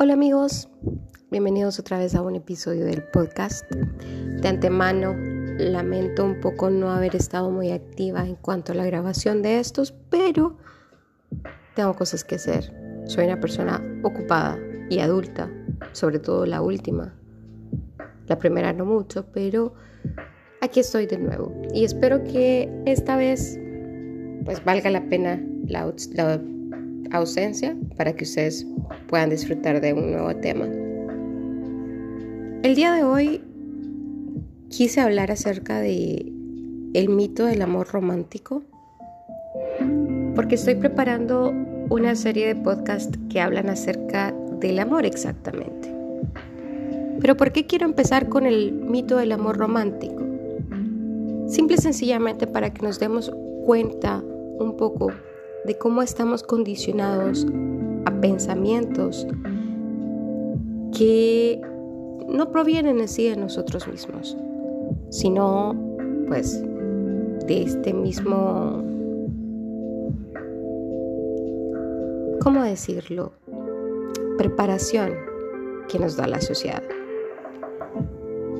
Hola amigos, bienvenidos otra vez a un episodio del podcast. De antemano, lamento un poco no haber estado muy activa en cuanto a la grabación de estos, pero tengo cosas que hacer. Soy una persona ocupada y adulta, sobre todo la última. La primera no mucho, pero aquí estoy de nuevo y espero que esta vez pues valga la pena la, la ausencia para que ustedes puedan disfrutar de un nuevo tema. El día de hoy quise hablar acerca de el mito del amor romántico porque estoy preparando una serie de podcasts que hablan acerca del amor exactamente. Pero ¿por qué quiero empezar con el mito del amor romántico? Simple y sencillamente para que nos demos cuenta un poco de cómo estamos condicionados a pensamientos que no provienen en sí de nosotros mismos, sino pues de este mismo, ¿cómo decirlo? Preparación que nos da la sociedad.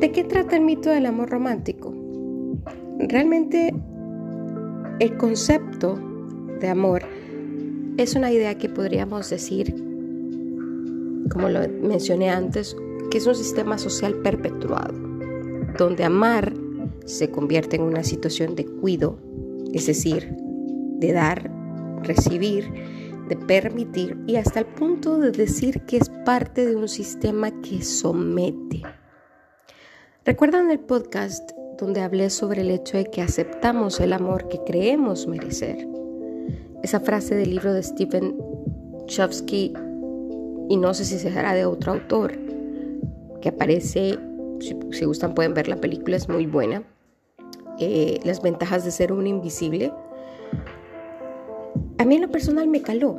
¿De qué trata el mito del amor romántico? Realmente el concepto de amor es una idea que podríamos decir, como lo mencioné antes, que es un sistema social perpetuado, donde amar se convierte en una situación de cuido, es decir, de dar, recibir, de permitir y hasta el punto de decir que es parte de un sistema que somete. ¿Recuerdan el podcast donde hablé sobre el hecho de que aceptamos el amor que creemos merecer? esa frase del libro de Stephen Chomsky, y no sé si se hará de otro autor, que aparece, si, gustan pueden ver la película, es muy buena, eh, Las ventajas de ser un invisible. A mí en lo personal me caló,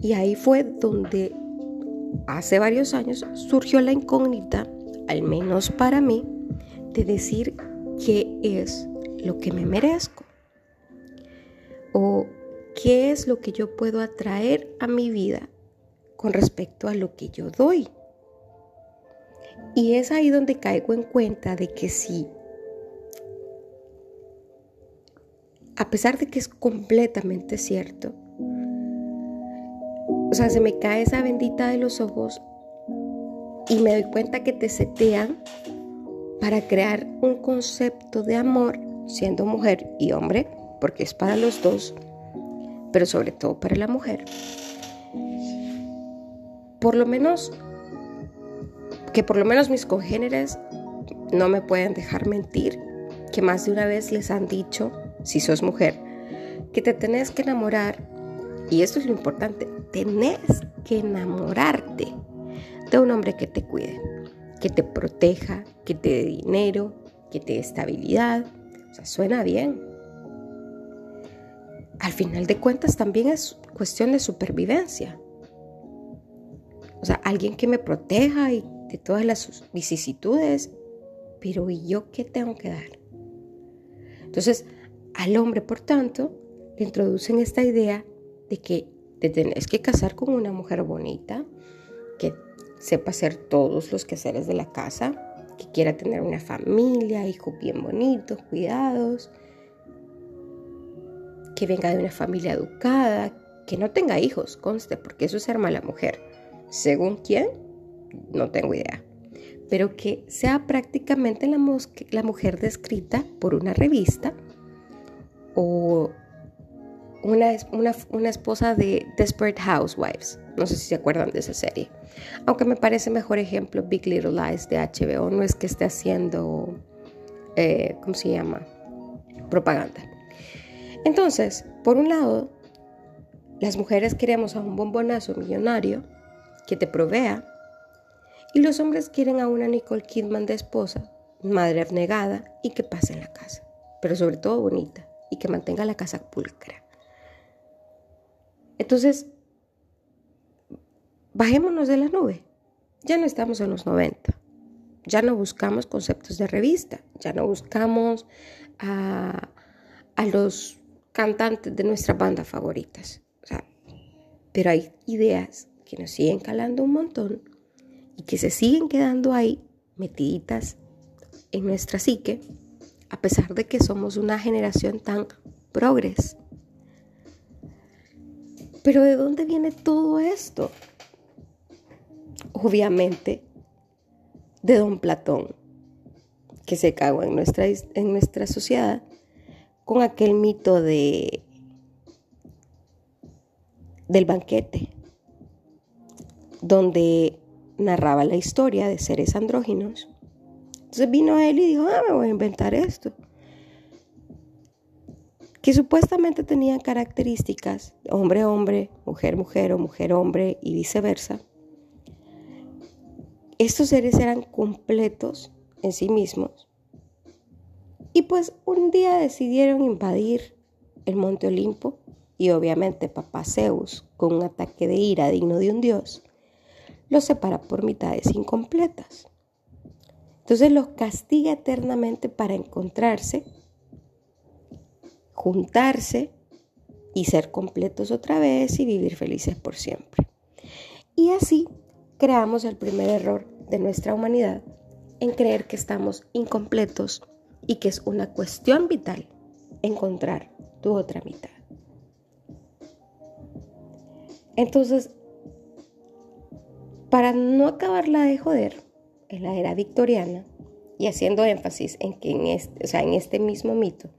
y ahí fue donde hace varios años surgió la incógnita, al menos para mí, de decir qué es lo que me merezco. O ¿Qué es lo que yo puedo atraer a mi vida con respecto a lo que yo doy? Y es ahí donde caigo en cuenta de que sí, a pesar de que es completamente cierto, o sea, se me cae esa bendita de los ojos y me doy cuenta que te setean para crear un concepto de amor siendo mujer y hombre, porque es para los dos, pero sobre todo para la mujer. Por lo menos, que por lo menos mis congéneres no me pueden dejar mentir, que más de una vez les han dicho, si sos mujer, que te tenés que enamorar, y esto es lo importante, tenés que enamorarte de un hombre que te cuide, que te proteja, que te dé dinero, que te dé estabilidad. O sea, suena bien, al final de cuentas también es cuestión de supervivencia. O sea, alguien que me proteja y de todas las vicisitudes, pero ¿y yo qué tengo que dar? Entonces, al hombre, por tanto, le introducen esta idea de que te tenés que casar con una mujer bonita, que sepa hacer todos los quehaceres de la casa, que quiera tener una familia, hijos bien bonitos, cuidados, que venga de una familia educada, que no tenga hijos, conste, porque eso es ser mala mujer. Según quién, no tengo idea. Pero que sea prácticamente la, la mujer descrita por una revista o una, esposa de Desperate Housewives. No sé si se acuerdan de esa serie. Aunque me parece mejor ejemplo Big Little Lies de HBO. No es que esté haciendo, eh, ¿cómo se llama? Propaganda. Entonces, por un lado, las mujeres queremos a un bombonazo millonario que te provea y los hombres quieren a una Nicole Kidman de esposa, madre abnegada y que pase en la casa, pero sobre todo bonita y que mantenga la casa pulcra. Entonces, bajémonos de la nube. Ya no estamos en los 90. Ya no buscamos conceptos de revista, ya no buscamos a, a los cantantes de nuestras bandas favoritas. pero hay ideas que nos siguen calando un montón y que se siguen quedando ahí metiditas en nuestra psique, a pesar de que somos una generación tan progres. Pero ¿de dónde viene todo esto? Obviamente de don Platón, que se cagó en nuestra, en nuestra sociedad con aquel mito de del banquete, donde narraba la historia de seres andróginos. Entonces vino él y dijo, ah, me voy a inventar esto. Que supuestamente tenían características hombre-hombre, mujer-mujer o mujer-hombre y viceversa. Estos seres eran completos en sí mismos. Y pues un día decidieron invadir el monte Olimpo y obviamente papá Zeus, con un ataque de ira digno de un dios, los separa por mitades incompletas. Entonces los castiga eternamente para encontrarse, juntarse y ser completos otra vez y vivir felices por siempre. Y así creamos el primer error de nuestra humanidad en creer que estamos incompletos y que es una cuestión vital encontrar tu otra mitad. Entonces, para no acabarla de joder, en la era victoriana, y haciendo énfasis en que en este, en este mismo mito,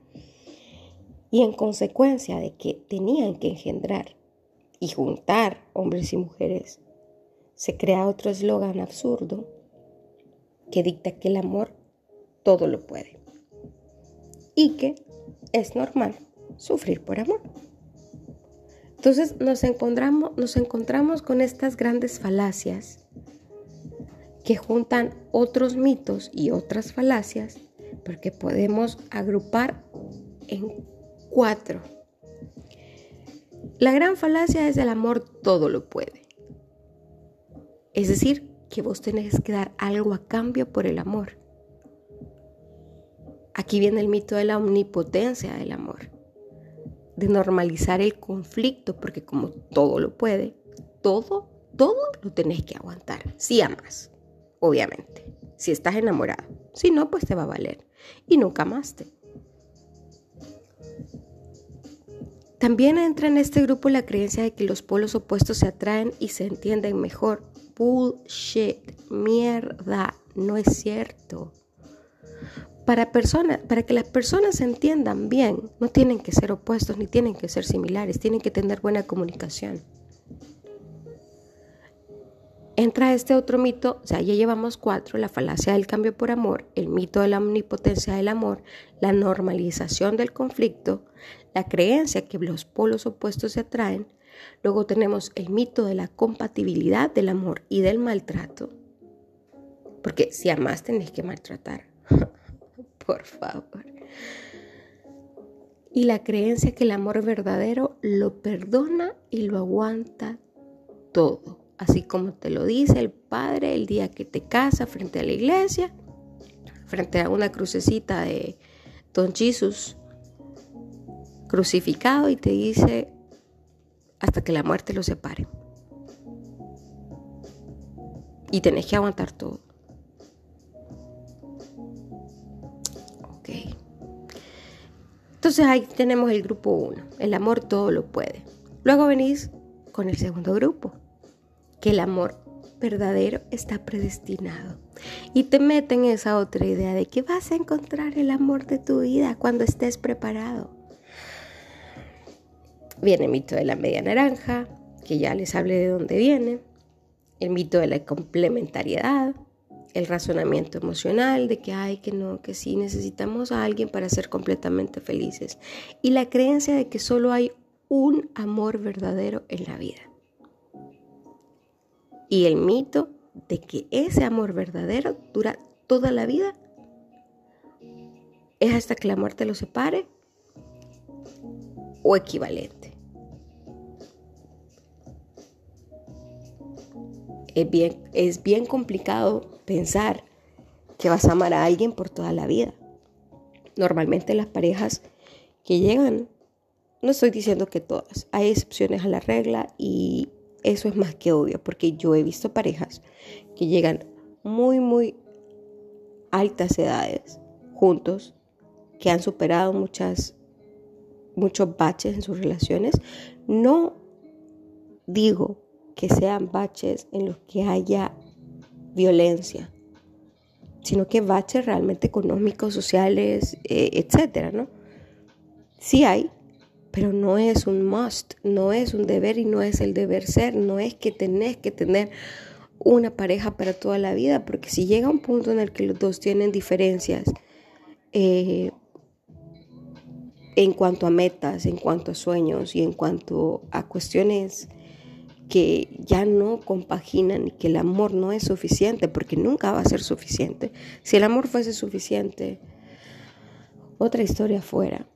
y en consecuencia de que tenían que engendrar y juntar hombres y mujeres, se crea otro eslogan absurdo que dicta que el amor todo lo puede y que es normal sufrir por amor. Entonces nos encontramos, nos encontramos con estas grandes falacias que juntan otros mitos y otras falacias, porque podemos agrupar en cuatro. La gran falacia es el amor todo lo puede. Es decir, que vos tenés que dar algo a cambio por el amor. Aquí viene el mito de la omnipotencia del amor de normalizar el conflicto, porque como todo lo puede, todo, todo lo tenés que aguantar. Si amas, obviamente. Si estás enamorado. Si no, pues te va a valer. Y nunca amaste. También entra en este grupo la creencia de que los polos opuestos se atraen y se entienden mejor. Bullshit, mierda, no es cierto para, personas, para que las personas se entiendan bien, no tienen que ser opuestos ni tienen que ser similares, tienen que tener buena comunicación. Entra este otro mito, o sea, ya llevamos cuatro, la falacia del cambio por amor, el mito de la omnipotencia del amor, la normalización del conflicto, la creencia que los polos opuestos se atraen, luego tenemos el mito de la compatibilidad del amor y del maltrato, porque si amas tenés que maltratar. por favor. Y la creencia que el amor verdadero lo perdona y lo aguanta todo, así como te lo dice el Padre el día que te casa frente a la iglesia, frente a una crucecita de Don Jesús crucificado y te dice hasta que la muerte lo separe. Y tenés que aguantar todo. Entonces ahí tenemos el grupo 1, el amor todo lo puede. Luego venís con el segundo grupo, que el amor verdadero está predestinado. Y te meten esa otra idea de que vas a encontrar el amor de tu vida cuando estés preparado. Viene el mito de la media naranja, que ya les hablé de dónde viene. El mito de la complementariedad, el razonamiento emocional de que hay que no, que sí necesitamos a alguien para ser completamente felices y la creencia de que solo hay un amor verdadero en la vida. Y el mito de que ese amor verdadero dura toda la vida es hasta que la muerte lo separe o equivalente. Es bien, es bien complicado pensar que vas a amar a alguien por toda la vida. Normalmente las parejas que llegan, no estoy diciendo que todas, hay excepciones a la regla y eso es más que obvio, porque yo he visto parejas que llegan muy, muy altas edades juntos, que han superado muchas, muchos baches en sus relaciones. No digo que sean baches en los que haya violencia, sino que baches realmente económicos, sociales, eh, etcétera, ¿no? Sí hay, pero no es un must, no es un deber y no es el deber ser, no es que tenés que tener una pareja para toda la vida, porque si llega un punto en el que los dos tienen diferencias eh, en cuanto a metas, en cuanto a sueños y en cuanto a cuestiones que ya no compaginan y que el amor no es suficiente, porque nunca va a ser suficiente. Si el amor fuese suficiente, otra historia fuera.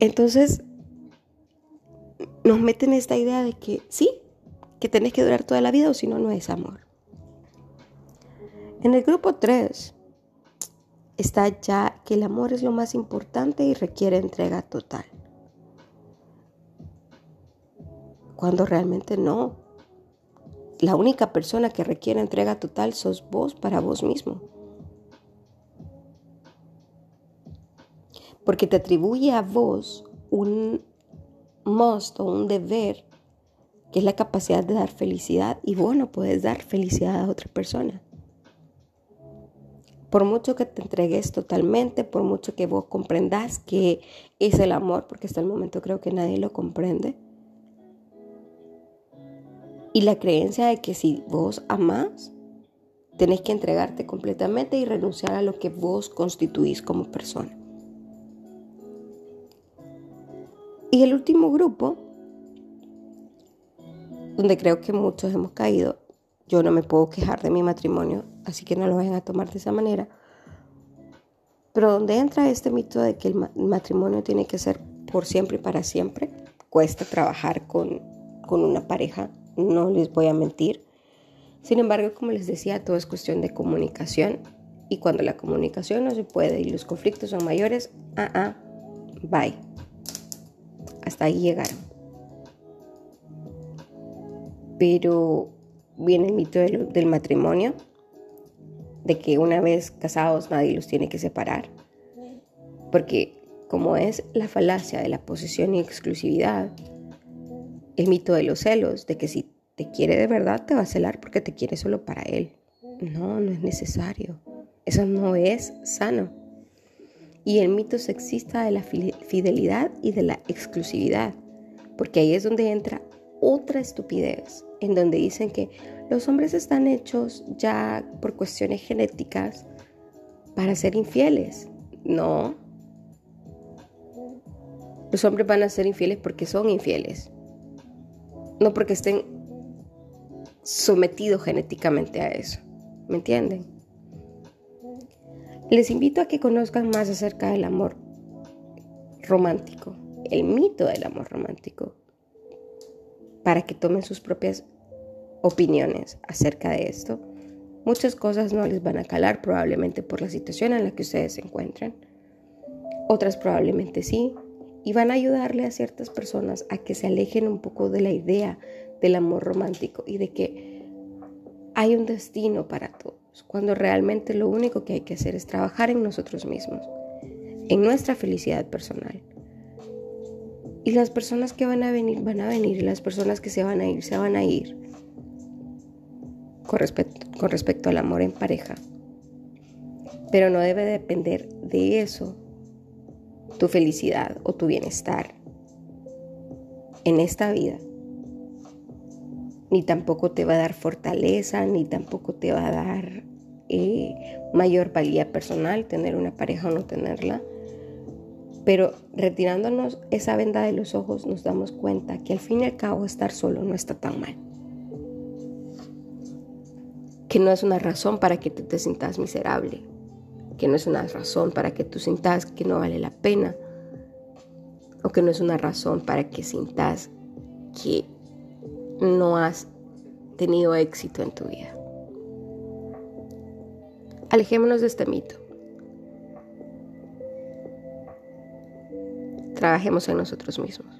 Entonces, nos meten esta idea de que sí, que tenés que durar toda la vida o si no, no es amor. En el grupo 3 está ya que el amor es lo más importante y requiere entrega total. Cuando realmente no. La única persona que requiere entrega total sos vos para vos mismo. Porque te atribuye a vos un must o un deber que es la capacidad de dar felicidad y vos no puedes dar felicidad a otra persona. Por mucho que te entregues totalmente, por mucho que vos comprendas que es el amor, porque hasta el momento creo que nadie lo comprende. Y la creencia de que si vos amás, tenés que entregarte completamente y renunciar a lo que vos constituís como persona. Y el último grupo, donde creo que muchos hemos caído, yo no me puedo quejar de mi matrimonio, así que no lo vayan a tomar de esa manera. Pero donde entra este mito de que el matrimonio tiene que ser por siempre y para siempre, cuesta trabajar con, con una pareja, no les voy a mentir. Sin embargo, como les decía, todo es cuestión de comunicación y cuando la comunicación no se puede y los conflictos son mayores, ah, ah, bye. Hasta ahí llegaron. Pero viene el mito del, matrimonio, de que una vez casados nadie los tiene que separar, porque como es la falacia de la posesión y exclusividad, el mito de los celos, de que si te quiere de verdad te va a celar porque te quiere solo para él. No, no es necesario. Eso no es sano. Y el mito sexista de la fidelidad y de la exclusividad, porque ahí es donde entra otra estupidez, en donde dicen que los hombres están hechos ya por cuestiones genéticas para ser infieles. No. Los hombres van a ser infieles porque son infieles. No porque estén sometidos genéticamente a eso. ¿Me entienden? Les invito a que conozcan más acerca del amor romántico, el mito del amor romántico para que tomen sus propias opiniones acerca de esto. Muchas cosas no les van a calar probablemente por la situación en la que ustedes se encuentran. Otras probablemente sí. Y van a ayudarle a ciertas personas a que se alejen un poco de la idea del amor romántico y de que hay un destino para todos, cuando realmente lo único que hay que hacer es trabajar en nosotros mismos, en nuestra felicidad personal. Y las personas que van a venir, van a venir. Y las personas que se van a ir, se van a ir. Con respecto, con respecto al amor en pareja. Pero no debe depender de eso tu felicidad o tu bienestar en esta vida. Ni tampoco te va a dar fortaleza, ni tampoco te va a dar eh, mayor valía personal tener una pareja o no tenerla pero retirándonos esa venda de los ojos nos damos cuenta que al fin y al cabo estar solo no está tan mal. Que no es una razón para que tú te sientas miserable. Que no es una razón para que tú sientas que no vale la pena. O que no es una razón para que sientas que no has tenido éxito en tu vida. Alejémonos de este mito. Trabajemos en nosotros mismos.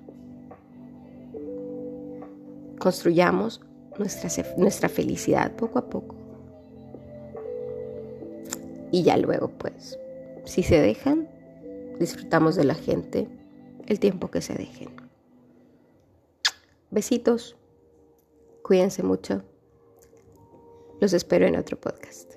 Construyamos nuestra, nuestra felicidad poco a poco. Y ya luego, pues, si se dejan, disfrutamos de la gente el tiempo que se dejen. Besitos, cuídense mucho. Los espero en otro podcast.